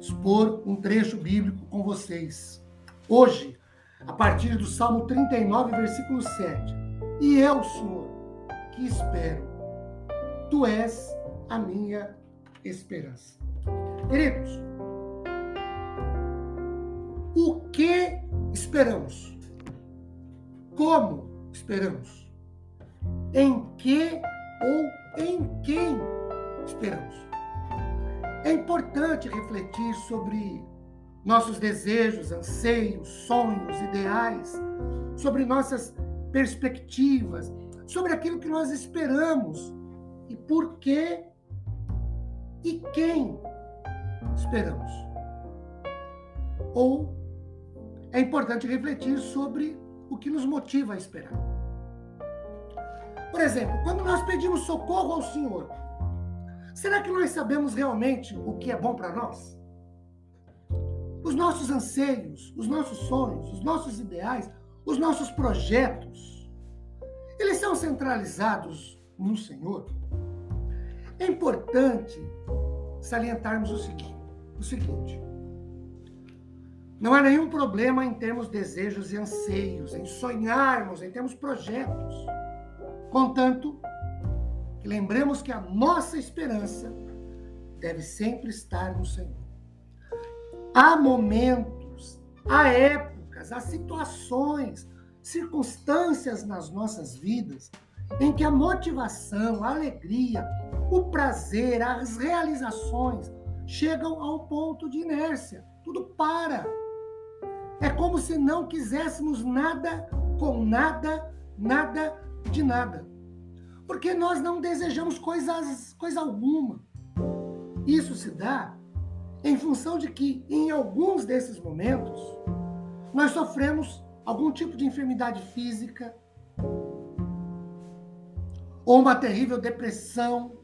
expor um trecho bíblico com vocês. Hoje, a partir do Salmo 39, versículo 7. E eu, Senhor, que espero, tu és a minha esperança. Queridos, o que esperamos? Como esperamos? Em que ou em importante refletir sobre nossos desejos, anseios, sonhos, ideais, sobre nossas perspectivas, sobre aquilo que nós esperamos e por que e quem esperamos. Ou é importante refletir sobre o que nos motiva a esperar. Por exemplo, quando nós pedimos socorro ao Senhor, Será que nós sabemos realmente o que é bom para nós? Os nossos anseios, os nossos sonhos, os nossos ideais, os nossos projetos, eles são centralizados no Senhor? É importante salientarmos o seguinte, o seguinte: não há nenhum problema em termos desejos e anseios, em sonharmos, em termos projetos. Contanto, que lembremos que a nossa esperança deve sempre estar no Senhor. Há momentos, há épocas, há situações, circunstâncias nas nossas vidas em que a motivação, a alegria, o prazer, as realizações chegam a um ponto de inércia. Tudo para. É como se não quiséssemos nada com nada, nada de nada porque nós não desejamos coisas, coisa alguma. Isso se dá em função de que, em alguns desses momentos, nós sofremos algum tipo de enfermidade física, ou uma terrível depressão,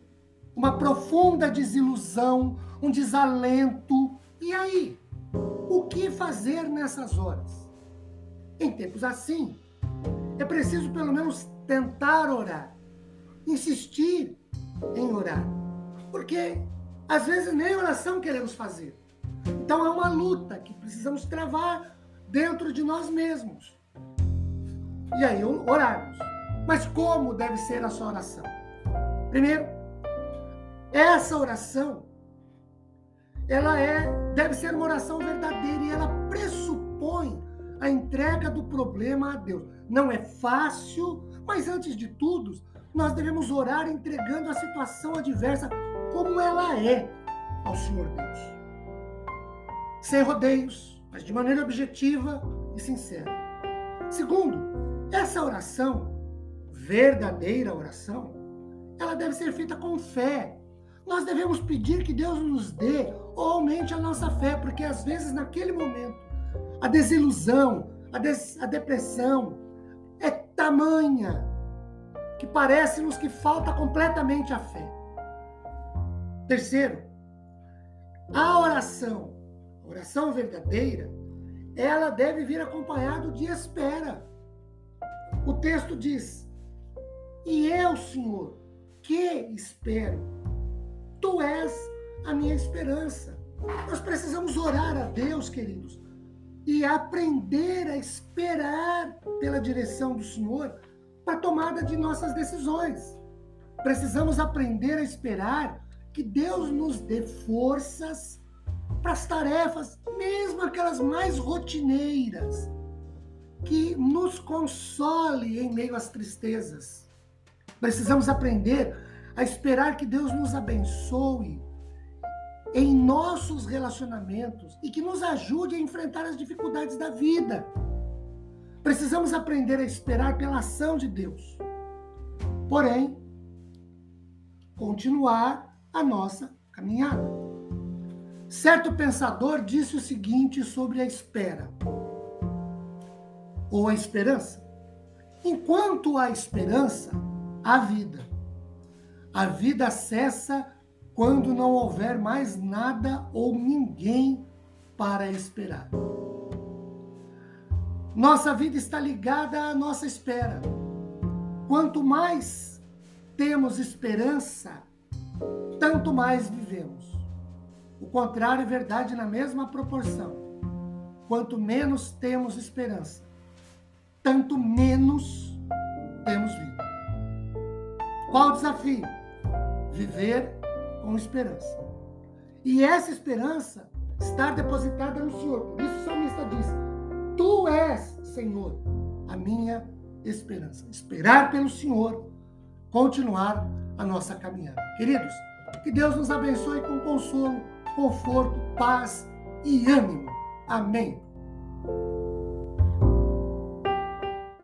uma profunda desilusão, um desalento. E aí? O que fazer nessas horas? Em tempos assim, é preciso pelo menos tentar orar insistir em orar. Porque às vezes nem oração queremos fazer. Então é uma luta que precisamos travar dentro de nós mesmos. E aí orarmos. Mas como deve ser a sua oração? Primeiro, essa oração ela é deve ser uma oração verdadeira e ela pressupõe a entrega do problema a Deus. Não é fácil, mas antes de tudo, nós devemos orar entregando a situação adversa como ela é ao Senhor Deus. Sem rodeios, mas de maneira objetiva e sincera. Segundo, essa oração, verdadeira oração, ela deve ser feita com fé. Nós devemos pedir que Deus nos dê ou aumente a nossa fé, porque às vezes naquele momento a desilusão, a, des a depressão é tamanha que parece-nos que falta completamente a fé. Terceiro, a oração, a oração verdadeira, ela deve vir acompanhado de espera. O texto diz: E eu, Senhor, que espero? Tu és a minha esperança. Nós precisamos orar a Deus, queridos, e aprender a esperar pela direção do Senhor para a tomada de nossas decisões. Precisamos aprender a esperar que Deus nos dê forças para as tarefas, mesmo aquelas mais rotineiras, que nos console em meio às tristezas. Precisamos aprender a esperar que Deus nos abençoe em nossos relacionamentos e que nos ajude a enfrentar as dificuldades da vida. Precisamos aprender a esperar pela ação de Deus. Porém, continuar a nossa caminhada. Certo pensador disse o seguinte sobre a espera ou a esperança. Enquanto há esperança, há vida. A vida cessa quando não houver mais nada ou ninguém para esperar. Nossa vida está ligada à nossa espera. Quanto mais temos esperança, tanto mais vivemos. O contrário é verdade na mesma proporção. Quanto menos temos esperança, tanto menos temos vida. Qual o desafio? Viver com esperança. E essa esperança estar depositada no Senhor. Por isso o salmista diz: És, Senhor, a minha esperança. Esperar pelo Senhor, continuar a nossa caminhada. Queridos, que Deus nos abençoe com consolo, conforto, paz e ânimo. Amém.